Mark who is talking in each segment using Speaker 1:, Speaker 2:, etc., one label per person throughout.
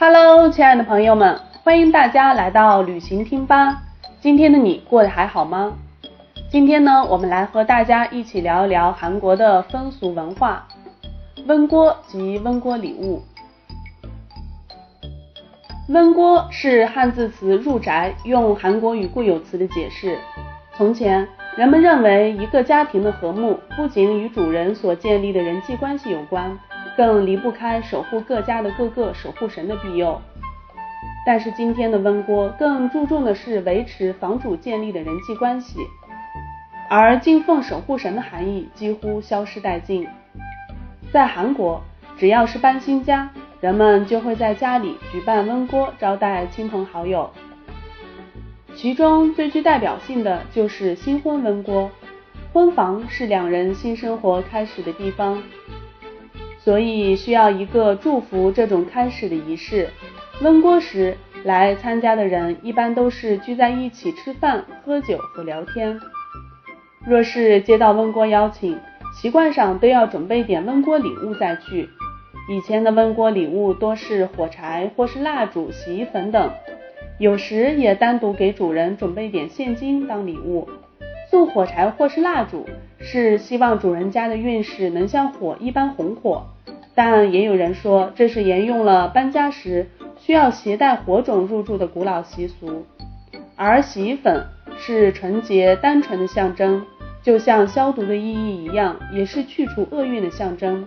Speaker 1: Hello，亲爱的朋友们，欢迎大家来到旅行听吧。今天的你过得还好吗？今天呢，我们来和大家一起聊一聊韩国的风俗文化。温锅及温锅礼物。温锅是汉字词入宅用韩国语固有词的解释。从前，人们认为一个家庭的和睦不仅与主人所建立的人际关系有关，更离不开守护各家的各个守护神的庇佑。但是今天的温锅更注重的是维持房主建立的人际关系，而敬奉守护神的含义几乎消失殆尽。在韩国，只要是搬新家，人们就会在家里举办温锅招待亲朋好友。其中最具代表性的就是新婚温锅。婚房是两人新生活开始的地方，所以需要一个祝福这种开始的仪式。温锅时来参加的人一般都是聚在一起吃饭、喝酒和聊天。若是接到温锅邀请，习惯上都要准备点温锅礼物再去。以前的温锅礼物多是火柴或是蜡烛、洗衣粉等，有时也单独给主人准备点现金当礼物。送火柴或是蜡烛是希望主人家的运势能像火一般红火，但也有人说这是沿用了搬家时需要携带火种入住的古老习俗。而洗衣粉是纯洁单纯的象征。就像消毒的意义一样，也是去除厄运的象征。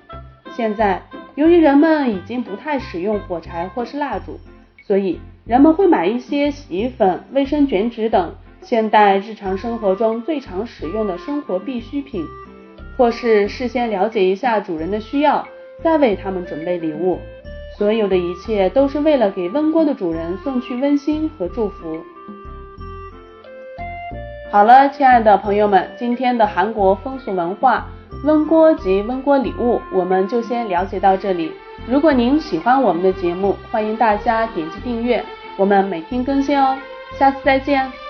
Speaker 1: 现在，由于人们已经不太使用火柴或是蜡烛，所以人们会买一些洗衣粉、卫生卷纸等现代日常生活中最常使用的生活必需品，或是事先了解一下主人的需要，再为他们准备礼物。所有的一切都是为了给温锅的主人送去温馨和祝福。好了，亲爱的朋友们，今天的韩国风俗文化温锅及温锅礼物，我们就先了解到这里。如果您喜欢我们的节目，欢迎大家点击订阅，我们每天更新哦。下次再见。